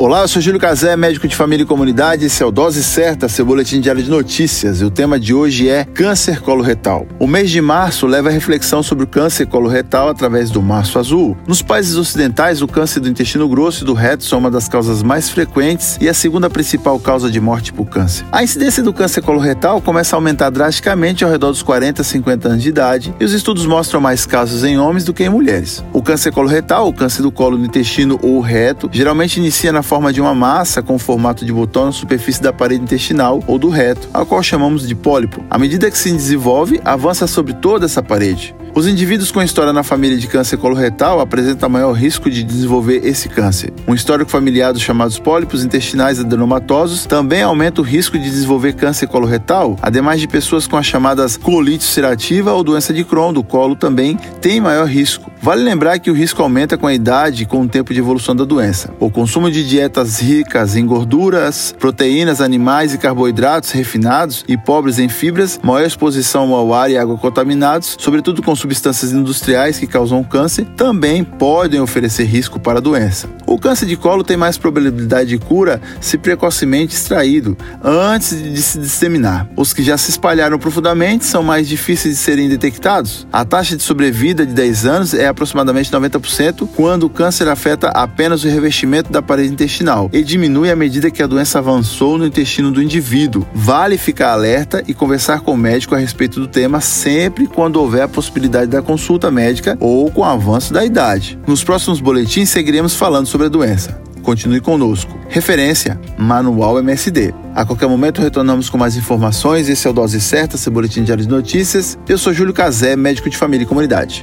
Olá, eu sou Júlio Cazé, médico de família e comunidade. Esse é o Dose Certa, seu boletim diário de notícias. E o tema de hoje é câncer coloretal. O mês de março leva a reflexão sobre o câncer coloretal através do Março Azul. Nos países ocidentais, o câncer do intestino grosso e do reto são uma das causas mais frequentes e a segunda principal causa de morte por câncer. A incidência do câncer coloretal começa a aumentar drasticamente ao redor dos 40 a 50 anos de idade e os estudos mostram mais casos em homens do que em mulheres. O câncer coloretal, o câncer do colo do intestino ou reto, geralmente inicia na forma de uma massa com formato de botão na superfície da parede intestinal ou do reto, a qual chamamos de pólipo. À medida que se desenvolve, avança sobre toda essa parede. Os indivíduos com história na família de câncer coloretal apresentam maior risco de desenvolver esse câncer. Um histórico familiar dos chamados pólipos intestinais adenomatosos também aumenta o risco de desenvolver câncer coloretal, ademais de pessoas com as chamadas colite ulcerativa ou doença de Crohn do colo também têm maior risco. Vale lembrar que o risco aumenta com a idade e com o tempo de evolução da doença. O consumo de dietas ricas em gorduras, proteínas animais e carboidratos refinados e pobres em fibras, maior exposição ao ar e água contaminados, sobretudo com substâncias industriais que causam câncer também podem oferecer risco para a doença. O câncer de colo tem mais probabilidade de cura se precocemente extraído, antes de se disseminar. Os que já se espalharam profundamente são mais difíceis de serem detectados. A taxa de sobrevida de 10 anos é aproximadamente 90% quando o câncer afeta apenas o revestimento da parede intestinal e diminui à medida que a doença avançou no intestino do indivíduo. Vale ficar alerta e conversar com o médico a respeito do tema sempre quando houver a possibilidade da consulta médica ou com o avanço da idade. Nos próximos boletins seguiremos falando sobre a doença. Continue conosco. Referência: Manual MSD. A qualquer momento retornamos com mais informações. Esse é o Dose Certa, seu boletim diário de notícias. Eu sou Júlio Cazé, médico de família e comunidade.